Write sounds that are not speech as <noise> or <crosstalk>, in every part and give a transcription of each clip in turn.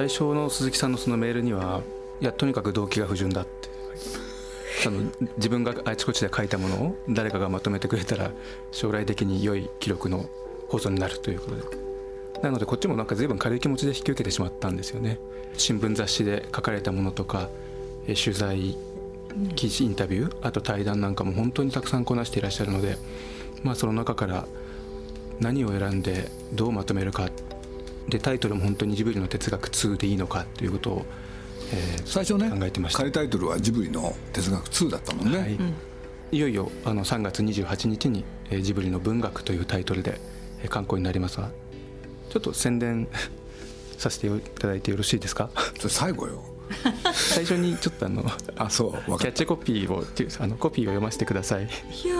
最初の鈴木さんのそのメールにはいやとにかく動機が不純だって。その自分があちこちで書いたものを誰かがまとめてくれたら将来的に良い記録の保存になるということで。なのでこっちもなんか随分軽い気持ちで引き受けてしまったんですよね。新聞雑誌で書かれたものとか取材記事インタビューあと対談なんかも本当にたくさんこなしていらっしゃるのでまあその中から何を選んでどうまとめるかでタイトルも本当にジブリの哲学2でいいのかということを、えー、最初ね考えてました。仮タイトルはジブリの哲学2だったもんね、はい、いよいよあの3月28日に、えー、ジブリの文学というタイトルで、えー、刊行になりますがちょっと宣伝させていただいてよろしいですか？それ最後よ。<laughs> 最初にちょっとあのあそうキャッチコピーをあのコピーを読ませてください。いや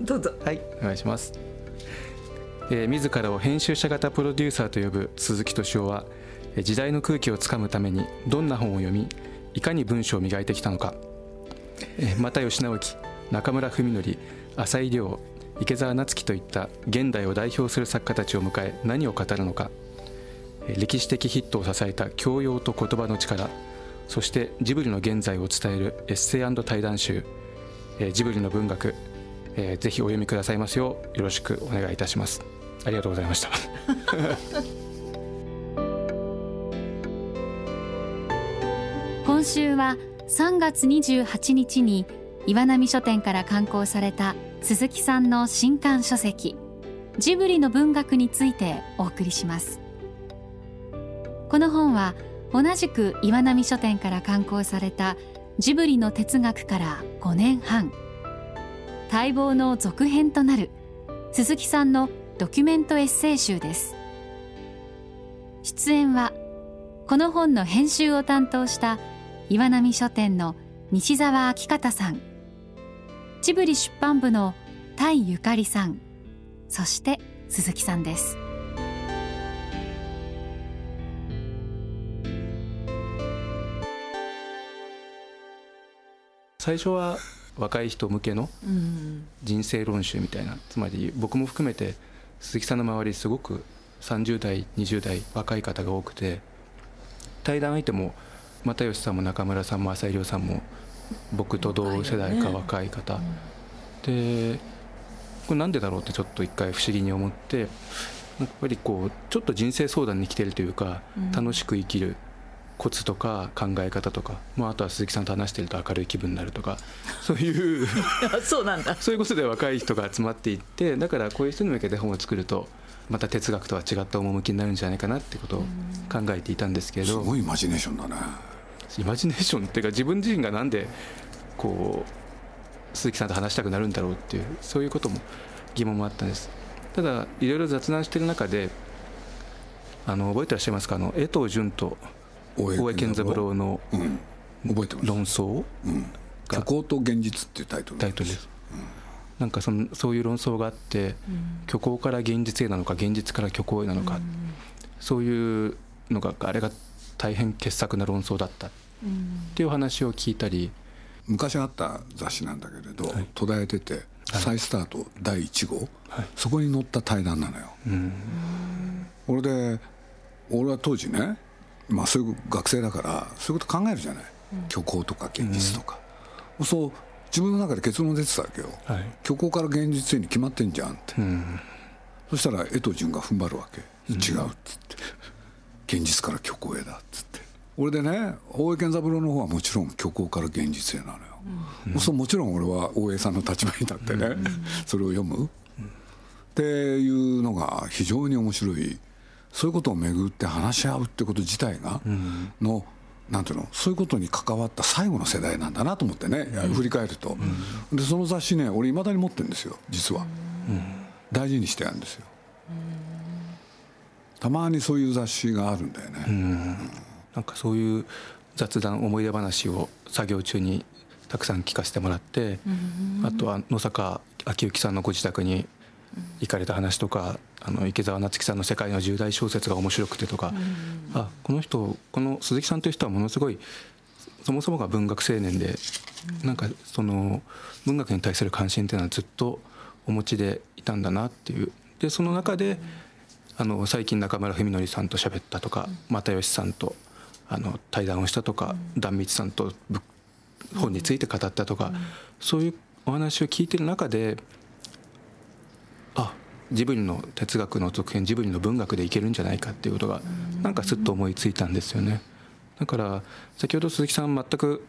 どうぞ。はいお願いしますえー、自らを編集者型プロデューサーと呼ぶ鈴木敏夫は時代の空気をつかむためにどんな本を読みいかに文章を磨いてきたのか、えー、又吉直樹中村文則浅井亮池澤夏樹といった現代を代表する作家たちを迎え何を語るのか。歴史的ヒットを支えた教養と言葉の力。そしてジブリの現在を伝えるエッセイ対談集。ジブリの文学。ぜひお読みくださいますようよろしくお願いいたします。ありがとうございました。<laughs> 今週は3月28日に岩波書店から刊行された鈴木さんの新刊書籍ジブリの文学についてお送りします。この本は同じく岩波書店から刊行されたジブリの哲学から5年半待望の続編となる鈴木さんのドキュメントエッセイ集です。出演はこの本の編集を担当した岩波書店の西澤明方さん。ジブリ出版部の田井ゆかりさん。そして鈴木さんです。最初は若い人向けの人生論集みたいなつまり僕も含めて鈴木さんの周りすごく30代20代若い方が多くて対談相手も又吉さんも中村さんも浅井亮さんも僕と同世代か若い方、ね。うん、でこれなんでだろうってちょっと一回不思議に思ってやっぱりこうちょっと人生相談に来てるというか、うん、楽しく生きるコツとか考え方とか、まあ、あとは鈴木さんと話してると明るい気分になるとか <laughs> そういう <laughs> そうなんだ。そういうことで若い人が集まっていってだからこういう人に向けて本を作るとまた哲学とは違った趣になるんじゃないかなってことを考えていたんですけど。すごいイマジネーションだね。イマジネーションっていうか自分自身がなんでこう鈴木さんと話したくなるんだろうっていうそういうことも疑問もあったんです。ただいろいろ雑談してる中であの覚えてらっしゃいますか？あの江藤淳と大江健三郎の覚えてます。論争、うん、虚構と現実っていうタイトル。タイトルです、うん、なんかそのそういう論争があって、うん、虚構から現実へなのか現実から虚構へなのか、うん、そういうのがあれが大変傑作な論争だった。っていう話を聞いたり。昔あった雑誌なんだけれど、はい、途絶えてて再スタート第1号、はい、そこに載った対談なのよ。俺で俺は当時ねまあ、そういう学生だからそういうこと考えるじゃない、うん、虚構とか現実とか、うん、そう自分の中で結論出てたわけよ、はい、虚構から現実へに決まってんじゃんって、うん、そしたら江藤淳が踏ん張るわけ、違うっつって。現実から虚構へだっつって。俺でね大江健三郎の方はもちろん虚構から現実へなのよ、うん、そうもちろん俺は大江さんの立場に立ってね、それを読む、っていうのが非常に面白いそういうことをめぐって話し合うってこと自体がの、なんていうのそういうことに関わった最後の世代なんだなと思ってね、振り返ると、でその雑誌ね俺いまだに持ってるんですよ実は、大事にしてあるんですよ、たまにそういう雑誌があるんだよね、うん、なんかそういう雑談思い出話を作業中にたくさん聞かせてもらって、あとは野坂昭之さんのご自宅に行かれた話とかあの池澤夏樹さんの「世界の重大小説」が面白くてとか、うん、あこの人この鈴木さんという人はものすごいそもそもが文学青年で、うん、なんかその文学に対する関心っていうのはずっとお持ちでいたんだなっていう。でその中であの最近中村文則さんと喋ったとか、又吉さんとあの対談をしたとか、壇蜜さんと本について語ったとか、そういうお話を聞いてる中であジブリの哲学の続編ジブリの文学でいけるんじゃないかっていうことがなんかすっと思いついたんですよね。だから先ほど鈴木さん全く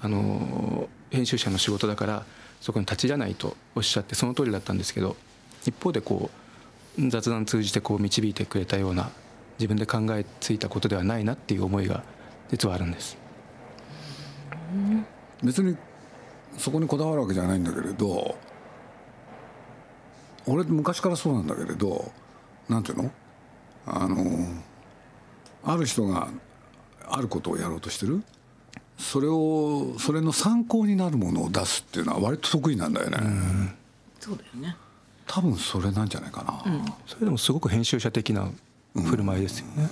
あの編集者の仕事だからそこに立ち入らないとおっしゃってその通りだったんですけど一方でこう雑談通じてこう導いてくれたような自分で考えついたことではないなっていう思いが実はあるんです別にそこにこだわるわけじゃないんだけれど俺昔からそうなんだけれどなんていうの？あのある人があることをやろうとしてる。それをそれの参考になるものを出すっていうのは割と得意なんだよね、そうだよね。多分それなんじゃないかな、うん、それでもすごく編集者的な振る舞いですよね、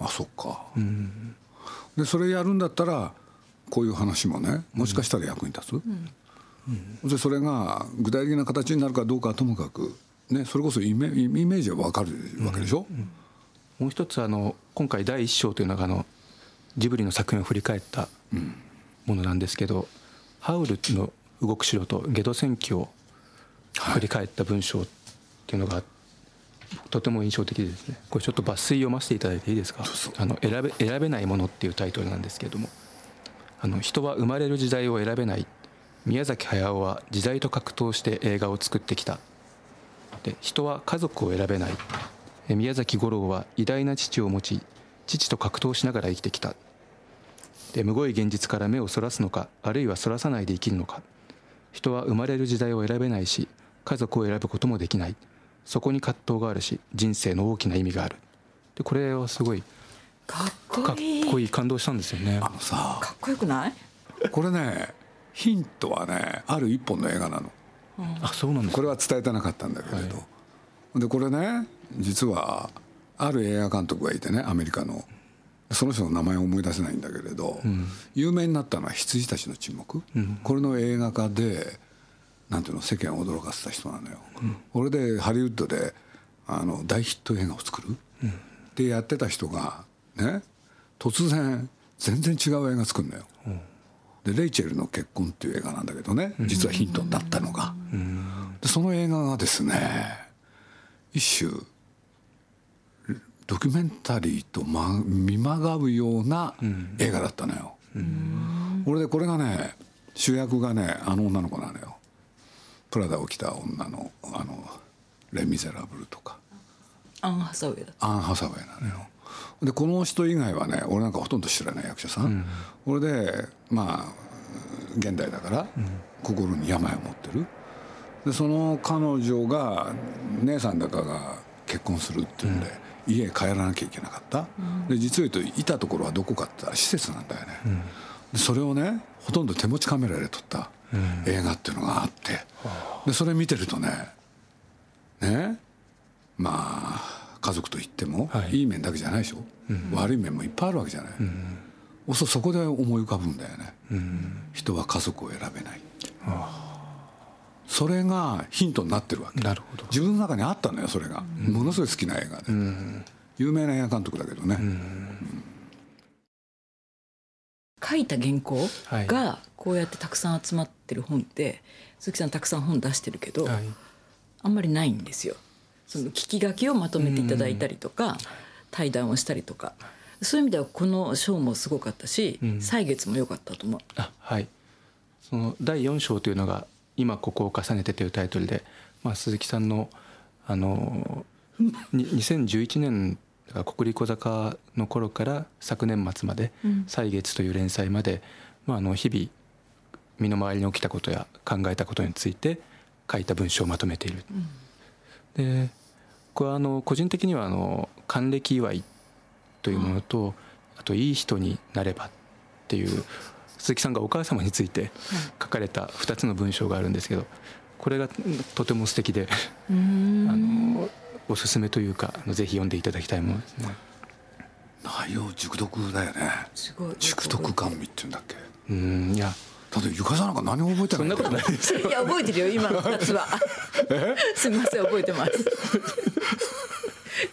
うん、あそっか、うん、でそれやるんだったらこういう話もねもしかしたら役に立つ、でそれが具体的な形になるかどうかはともかく、ね、それこそイメイメージは分かるわけでしょ、もう一つあの今回第一章というのがあのジブリの作品を振り返ったものなんですけど、うん、ハウルの動く城とゲド戦記を振り返った文章っていうのがとても印象的ですね。これちょっと抜粋読ませていただいていいですか？あの選べ選べないものっていうタイトルなんですけれどもあの人は生まれる時代を選べない宮崎駿は時代と格闘して映画を作ってきた。で人は家族を選べない。宮崎五郎は偉大な父を持ち父と格闘しながら生きてきた。でむごい現実から目をそらすのかあるいはそらさないで生きるのか。人は生まれる時代を選べないし家族を選ぶこともできない。そこに葛藤があるし人生の大きな意味がある。でこれはすごいかっこいい。かっこいい。感動したんですよね。あのさかっこよくない？これねヒントはねある一本の映画なの、うん、あそうなんですこれは伝えてなかったんだけれど、はい、でこれね実はある映画監督がいてねアメリカの。その人の名前を思い出せないんだけれど、うん、有名になったのは「羊たちの沈黙」うん、これの映画化でなんていうの世間を驚かせた人なのよ。うん、これでハリウッドであの大ヒット映画を作る、うん、でやってた人がね突然全然違う映画作るのよ。でレイチェルの結婚っていう映画なんだけどね実はヒントだったのが。でその映画がですね一種ドキュメンタリーと、ま、見まがうような映画だったのよ。俺でこれがね主役がねあの女の子なのよ。プラダを着た女のあのレ・ミゼラブルとか。アン・ハサウェイだアン・ハサウェイなのよ、うん、でこの人以外はね俺なんかほとんど知らない役者さん、うん、俺でまあ現代だから、心に病を持ってる。でその彼女が姉さんだかが結婚するっていうんで、家へ帰らなきゃいけなかった、で実を言うといたところはどこかって施設なんだよね、でそれをねほとんど手持ちカメラで撮った映画っていうのがあって。でそれ見てるとねねまあ家族といっても、はい、いい面だけじゃないでしょ、うん、悪い面もいっぱいあるわけじゃない、うん、そそこで思い浮かぶんだよね、うん、人は家族を選べない、それがヒントになってるわけ。なるほど。自分の中にあったのよそれが、ものすごい好きな映画で、有名な映画監督だけどね、書いた原稿がこうやってたくさん集まってる本って鈴木さんたくさん本出してるけど、はい、あんまりないんですよ。その聞き書きをまとめていただいたりとか、対談をしたりとか。そういう意味ではこの章もすごかったし、うん、歳月も良かったと思う。あはい。その第4章というのが「今ここを重ねて」というタイトルで、まあ、鈴木さんのあの2011年国立小坂の頃から昨年末まで「歳月」という連載まで、まあ、あの日々身の回りに起きたことや考えたことについて書いた文章をまとめている。うん、でこれはあの個人的にはあの還暦祝いというものと、うん、あと「いい人になれば」っていう鈴木さんがお母様について書かれた2つの文章があるんですけどこれがとても素敵であのおすすめというかぜひ読んでいただきたいものですね。内容熟読だよね。すごい。熟読甘味っていうんだっけ？うんいやだってゆかさんなんか何も覚えてない。そんなことないですいや覚えてるよ今の2つはすみません覚えてます。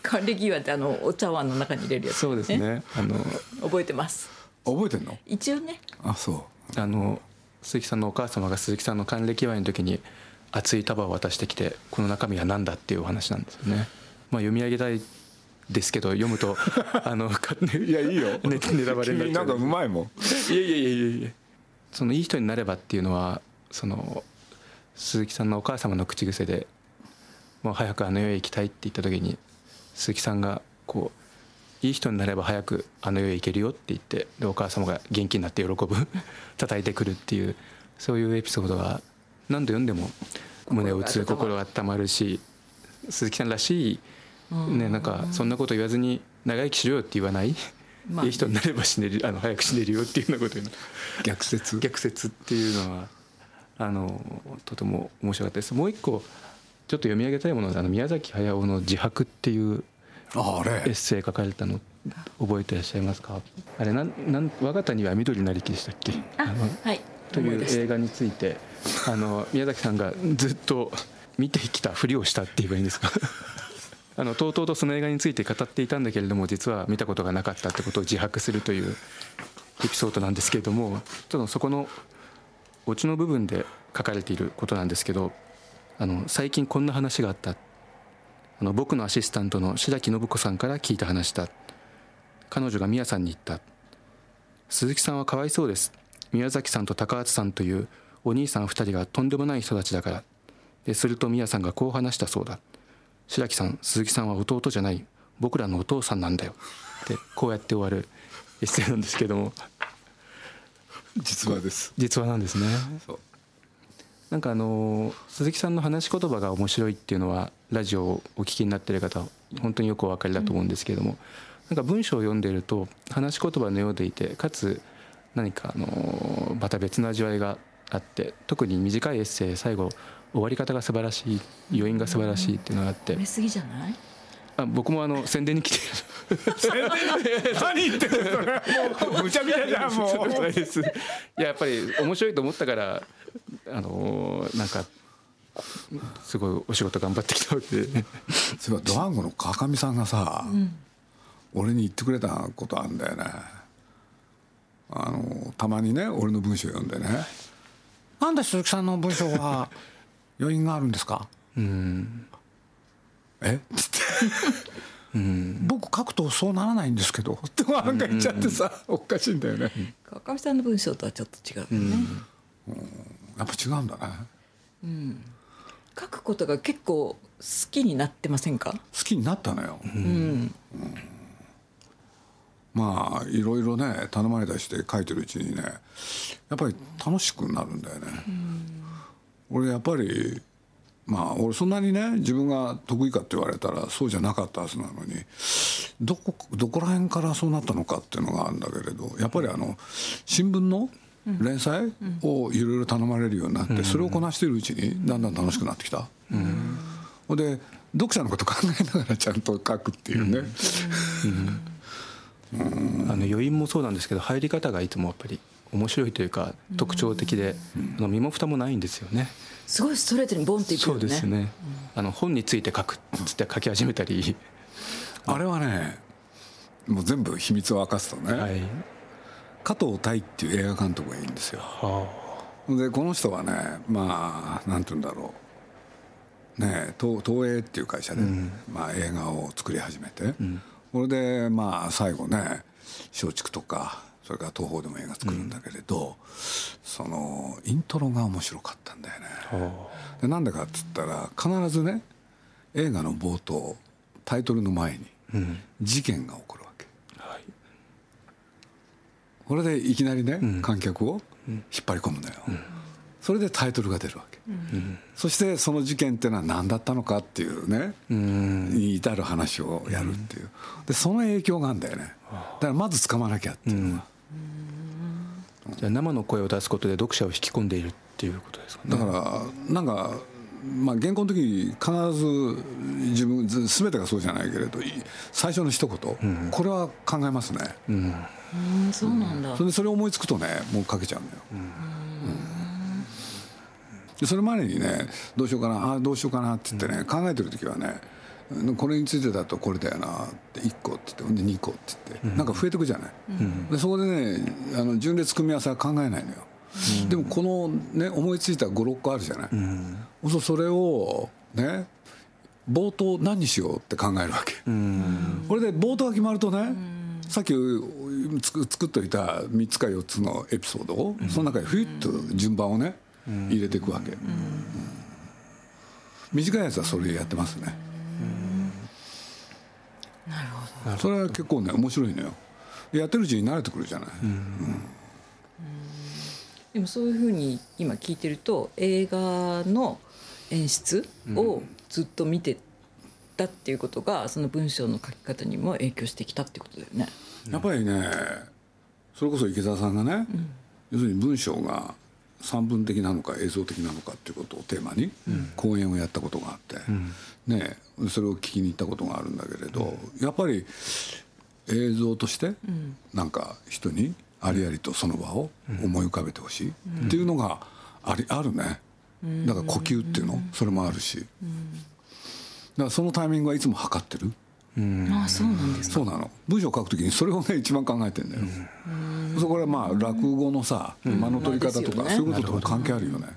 還暦祝いってあのお茶碗の中に入れるやつ、ね、そうですね。あの覚えてます。覚えてんの？一応ね。あそう。あの鈴木さんのお母様が鈴木さんの還暦祝いの時に熱い束を渡してきてこの中身は何だっていうお話なんですよね。まあ、読み上げたいですけど読むと <laughs> あのいやいいよ、ね、<laughs> ネタバレになっちゃう。<laughs> なんかうまいもん。いやいやいやいやいやそのいい人になればっていうのはその鈴木さんのお母様の口癖でもう早くあの世へ行きたいって言った時に鈴木さんがこういい人になれば早くあの世へ行けるよって言ってでお母様が元気になって喜ぶ <laughs> 叩いてくるっていうそういうエピソードが何度読んでも胸を打つ心が温まるし鈴木さんらしい、ね、なんかそんなこと言わずに長生きしろよって言わない、まあ、いい人になれば死ねるあの早く死ねるよっていうようなこと逆説。逆説っていうのはあのとても面白かったです。もう一個ちょっと読み上げたいものであの宮崎駿の「自白」っていうエッセイ書かれたの覚えていらっしゃいますか？あれなんなん我が谷は緑なりきでしたっけ？あの、はい、という映画についてあの宮崎さんがずっと見てきたふりをしたって言えばいいんですか？あのとうとうとその映画について語っていたんだけれども実は見たことがなかったってことを自白するというエピソードなんですけれどもちょっとそこのオチの部分で書かれていることなんですけどあの最近こんな話があった。あの僕のアシスタントの白木信子さんから聞いた話だ。彼女が宮さんに言った。鈴木さんはかわいそうです。宮崎さんと高畑さんというお兄さん2人がとんでもない人たちだから。ですると宮さんがこう話したそうだ。白木さん鈴木さんは弟じゃない僕らのお父さんなんだよ。ってこうやって終わるエッセイなんですけども。実話です。実話なんですね。なんかあの鈴木さんの話し言葉が面白いっていうのはラジオをお聞きになってる方本当によくお分かりだと思うんですけれども、なんか文章を読んでると話し言葉のようでいてかつ何かあのまた別の味わいがあって特に短いエッセイ最後終わり方が素晴らしい余韻が素晴らしいっていうのがあって。褒めすぎじゃない？あ僕もあの宣伝に来て何言ってるの？もうむちゃくちゃじゃんもう。いややっぱり面白いと思ったからあのー、なんかすごいお仕事頑張ってきたわけ。でそういえばドワンゴの川上さんがさ、うん、俺に言ってくれたことあるんだよね。あのたまにね俺の文章読んでね「なんで鈴木さんの文章は余韻があるんですか?」うん。え？っつってうん。僕書くとそうならないんですけど。ってなんか言っちゃってさ、おかしいんだよね。川上さんの文章とはちょっと違うよね、うん、やっぱ違うんだね。うん。書くことが結構好きになってませんか？好きになったのよ、うん、うん。まあいろいろね頼まれたりして書いてるうちにねやっぱり楽しくなるんだよね。俺やっぱりまあ俺そんなにね自分が得意かって言われたらそうじゃなかったはずなのにどこどこら辺からそうなったのかっていうのがあるんだけれどやっぱりあの新聞の連載をいろいろ頼まれるようになってそれをこなしているうちにだんだん楽しくなってきた。ほ、うん。で読者のこと考えながらちゃんと書くっていうね。うん。あの余韻もそうなんですけど入り方がいつもやっぱり面白いというか特徴的で、あの身も蓋もないんですよね。すごいストレートにボンっていくよね。そうですね。あの本について書くっつって書き始めたり。あれはね、もう全部秘密を明かすとね、はい、加藤大っていう映画監督がいいんですよ。はあ、でこの人はね、まあなんて言うんだろう。ね、東東映っていう会社で、うん、まあ、映画を作り始めて、うん、これでまあ最後ね松竹とかそれから東宝でも映画作るんだけれど、うん、そのイントロが面白かったんだよね。でなんでかっつったら必ずね映画の冒頭タイトルの前に事件が起こるわけ。はい、これでいきなりね、観客を引っ張り込むのよ。それでタイトルが出るわけ、うん、そしてその事件っていうのは何だったのかっていうね、うん、に至る話をやるっていう、でその影響があるんだよね。だからまず掴まなきゃっていうのは、うん、じゃあ生の声を出すことで読者を引き込んでいるっていうことですかね。だからなんかまあ、原稿の時必ず自分全てがそうじゃないけれど最初の一言、うん、これは考えますね、うん、そうなんだ。それそれ思いつくとねもう書けちゃうんだよ、それまでにねどうしようかなあどうしようかなって言ってね、考えてる時はねこれについてだとこれだよなって1個って言ってで2個って言って、うん、なんか増えてくじゃない、うん、でそこでねあの順列組み合わせは考えないのよ、うん、でもこのね思いついた56個あるじゃない、うん、それをね冒頭何にしようって考えるわけ、これで冒頭が決まるとね、さっき作っといた3つか4つのエピソードを、その中にフィッと順番をね、入れていくわけ、短いやつはそれやってますね、それは結構ね面白いのよ。やってるうちに慣れてくるじゃない、でもそういうふうに今聞いてると映画の演出をずっと見てたっていうことがその文章の書き方にも影響してきたってことだよね。やっぱりねそれこそ池澤さんがね、うん、要するに文章が散文的なのか映像的なのかっていうことをテーマに講演をやったことがあって、うん、ね、それを聞きに行ったことがあるんだけれど、うん、やっぱり映像としてなんか人にありありとその場を思い浮かべてほしいっていうのがありあるね。だから呼吸っていうのそれもあるし。だからそのタイミングはいつも測ってる。あそうなんですそうなの。文章を書くときにそれをね一番考えてんだよ、そこはまあ落語のさ間の取り方とか、そういうこととも関係あるよね。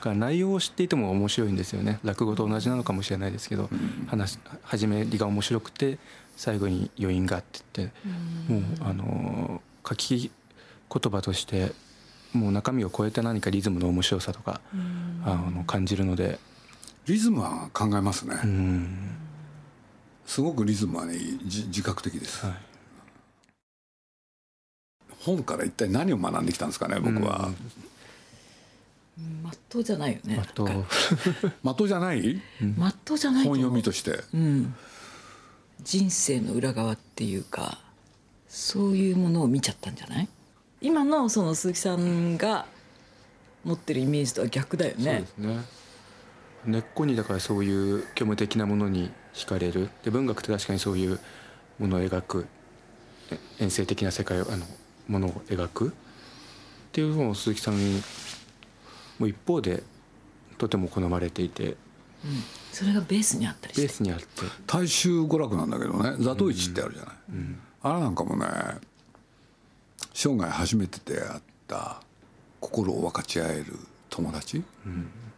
から内容を知っていても面白いんですよね。落語と同じなのかもしれないですけど、話始めりが面白くて最後に余韻がって言って、もうあの書き言葉としてもう中身を超えて何かリズムの面白さとか、あの感じるので。リズムは考えますね、すごくリズムはね自覚的です、はい、本から一体何を学んできたんですかね僕は、まっとうじゃないよね。まっとう。<laughs> まっとうじゃない？まっとうじゃない本読みとして、うん、人生の裏側っていうかそういうものを見ちゃったんじゃない？今のその鈴木さんが持ってるイメージとは逆だよね。そうですね。根っこにだからそういう虚無的なものに惹かれる。で文学って確かにそういうものを描く。遠征的な世界をあのものを描く。っていうのを鈴木さんも一方でとても好まれていて、それがベースにあったりベースにあって。大衆娯楽なんだけどね「座頭市」ってあるじゃない、うん。うん、あれなんかもね生涯初めて出会った心を分かち合える友達、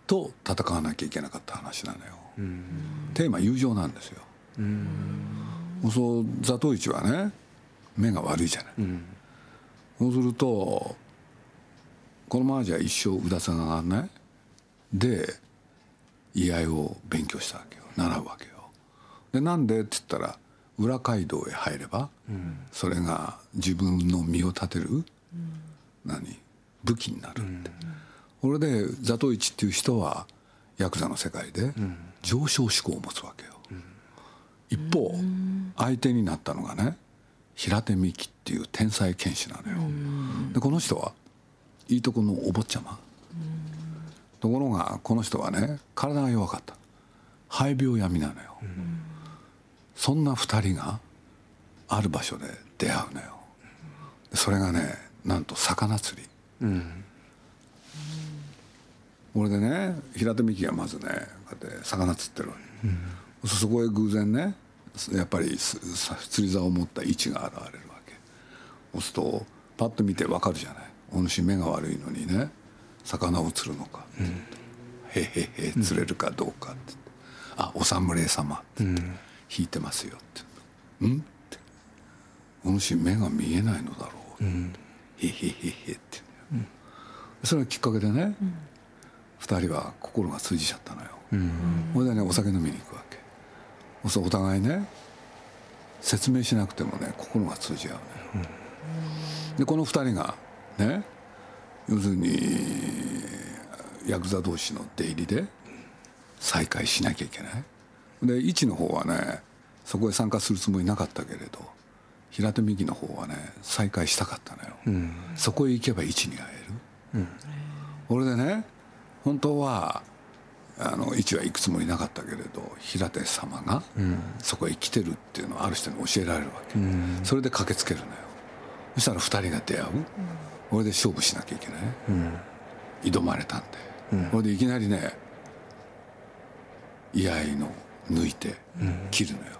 と戦わなきゃいけなかった話なのよ、テーマ友情なんですよ、うそう座頭市はね目が悪いじゃない、そうするとこのままじゃ一生うださが上がんない。で居合を勉強したわけよ習うわけよでなんでって言ったら裏街道へ入れば、うん、それが自分の身を立てる、うん、何武器になるって、これで座頭市っていう人はヤクザの世界で上昇志向を持つわけよ、一方相手になったのがね平手美紀っていう天才剣士なのよ、でこの人はいいとこのお坊ちゃま、ところがこの人はね体が弱かった。肺病闇なのよ、そんな2人がある場所で出会うのよ。それがねなんと魚釣り、うんこれでね平手美紀がまずねこうやって魚釣ってるわけ、うん、そこへ偶然ねやっぱり釣り竿を持った位置が現れるわけ。そうするとパッと見てわかるじゃない。お主目が悪いのにね魚を釣るのか、うん、へへへ釣れるかどうかって、あお侍様って、うん、引いてますよって「うん?」って「お主目が見えないのだろう」うん、へへへへって、うん、それがきっかけでね、うん2人は心が通じちゃったのよ、それでねお酒飲みに行くわけ。お互いね説明しなくてもね心が通じ合うのよ、でこの2人がね要するにヤクザ同士の出入りで再会しなきゃいけない。で一の方はねそこへ参加するつもりなかったけれど平手美紀の方はね再会したかったのよ、うん、そこへ行けば一に会える、うん、これでね本当はあの一は行くつもりなかったけれど平手様がそこへ来てるっていうのをある人に教えられるわけ、うん、それで駆けつけるのよ。そしたら2人が出会う、これで勝負しなきゃいけない、うん、挑まれたんで、これでいきなりね居合の抜いて切るのよ、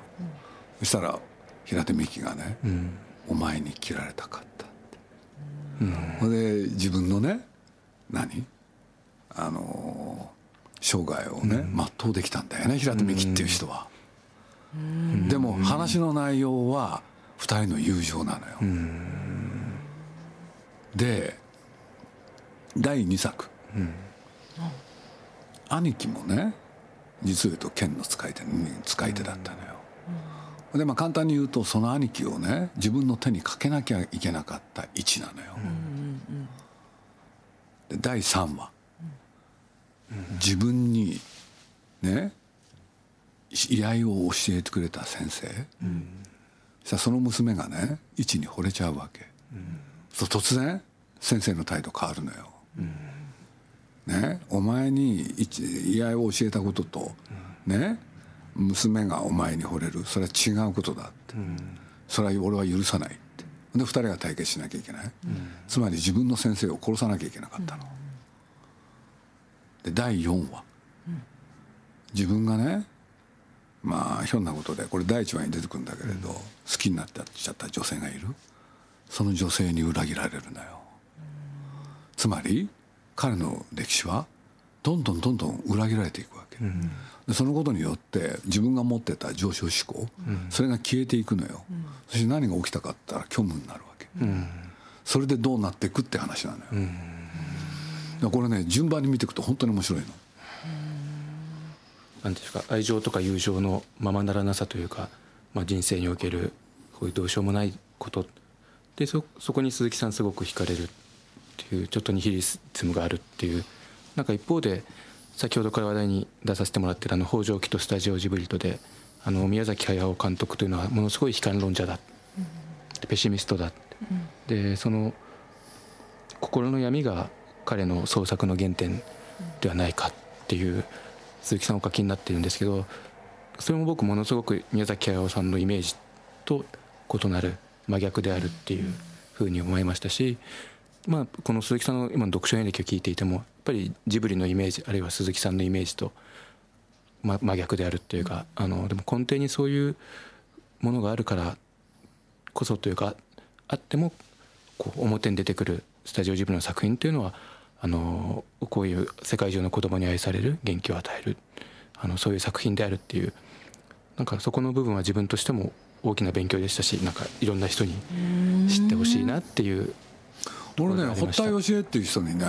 そしたら平手美樹がね、お前に切られたかった」って、うん、で自分のね何？あの生涯をね、全うできたんだよね平手美樹っていう人は。でも話の内容は2人の友情なのよ。で第2作、兄貴もね実を言うと剣の使い手使い手だったのよ。でまあ簡単に言うとその兄貴をね自分の手にかけなきゃいけなかった位置なのよ。で第3話、自分にね居合を教えてくれた先生、うん、そその娘がね位置に惚れちゃうわけ、うん、そう突然先生の態度変わるのよ、うん、ねお前に居合を教えたことと、ね娘がお前に惚れる。それは違うことだって、それは俺は許さないって。で2人が対決しなきゃいけない、つまり自分の先生を殺さなきゃいけなかったの、で第4話、自分がねまあひょんなことでこれ第1話に出てくるんだけれど、好きになっちゃった女性がいるその女性に裏切られるのよ、つまり彼の歴史はどんどんどんどん裏切られていくわけ、でそのことによって自分が持ってた上昇志向、それが消えていくのよ、そして何が起きたかったら虚無になるわけ、それでどうなっていくって話なのよ、これね順番に見ていくと本当に面白いの。なんですか愛情とか友情のままならなさというか、まあ、人生におけるこういうどうしようもないことでそそこに鈴木さんすごく惹かれるっていうちょっとニヒリズムがあるっていうなんか一方で先ほどから話題に出させてもらってるあの北条記とスタジオジブリとであの宮崎駿監督というのはものすごい悲観論者だ、うん、ペシミストだ、うん、でその心の闇が彼の創作の原点ではないかっていう鈴木さんお書きになってるんですけどそれも僕ものすごく宮崎駿さんのイメージと異なる真逆であるっていうふうに思いましたし、まあ、この鈴木さんの今の読書演劇を聞いていてもやっぱりジブリのイメージあるいは鈴木さんのイメージと、ま、真逆であるっていうかあのでも根底にそういうものがあるからこそというかあってもこう表に出てくるスタジオジブリの作品っていうのはあのこういう世界中の子供に愛される元気を与えるあのそういう作品であるっていうなんかそこの部分は自分としても大きな勉強でしたしなんかいろんな人に知ってほしいなっていう俺ね堀田芳恵っていう人にね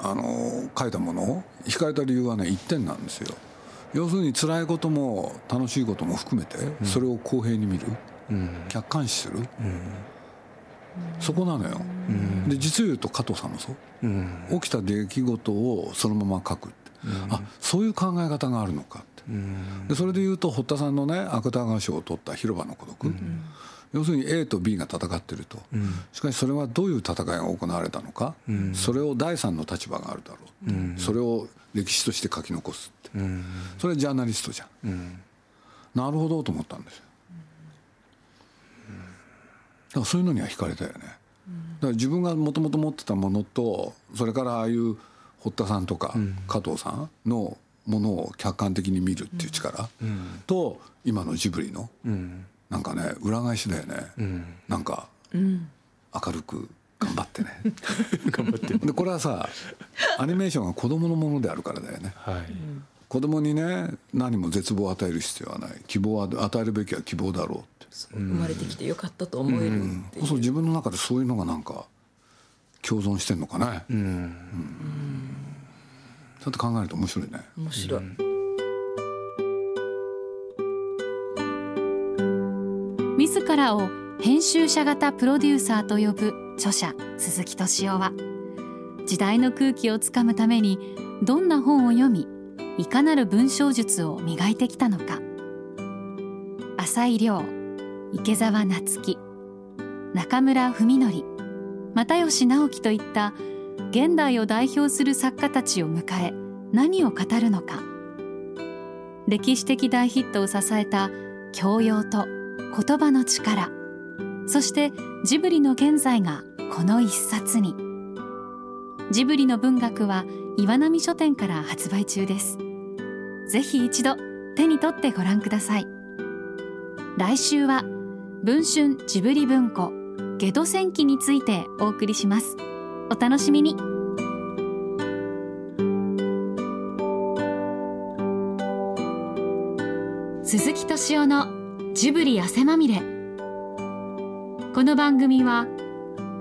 あの書いたものを引かれた理由はね一点なんですよ。要するに辛いことも楽しいことも含めてそれを公平に見る、うん、客観視する、うん。そこなのよ、うん、で実を言うと加藤さんもそう、うん、起きた出来事をそのまま書くって、うん、あそういう考え方があるのかでそれで言うと堀田さんのね芥川賞を取った「広場の孤独」要するに A と B が戦ってると、しかしそれはどういう戦いが行われたのか、それを第三の立場があるだろう、それを歴史として書き残すって、それジャーナリストじゃん、なるほどと思ったんですよ。だからそういうのには惹かれたよね、だから自分がもともと持ってたものとそれからああいう堀田さんとか加藤さんのものを客観的に見るっていう力と今のジブリのなんかね裏返しだよね、なんか明るく頑張ってね。<laughs> 頑張ってでこれはさアニメーションが子供のものであるからだよね、はい、子供にね何も絶望を与える必要はない。希望は与えるべきは希望だろうって。生まれてきてよかったと思えるっていう、そう自分の中でそういうのがなんか共存してんのかね。うん、うん、ちょっと考えると面白いね。面白い、自らを編集者型プロデューサーと呼ぶ著者鈴木敏夫は時代の空気をつかむためにどんな本を読みいかなる文章術を磨いてきたのか。浅井亮池澤夏樹中村文則又吉直樹といった現代を代表する作家たちを迎え何を語るのか。歴史的大ヒットを支えた教養と言葉の力。そしてジブリの現在がこの一冊に。ジブリの文学は岩波書店から発売中です。ぜひ一度手に取ってご覧ください。来週は文春ジブリ文庫ゲド戦記についてお送りします。お楽しみに。鈴木敏夫のジブリ汗まみれ。この番組は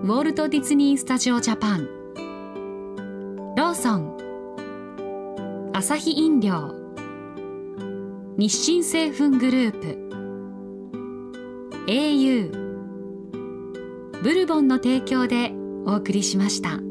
ウォルト・ディズニー・スタジオ・ジャパン。ローソン。アサヒ飲料。日清製粉グループ。au ブルボンの提供でお送りしました。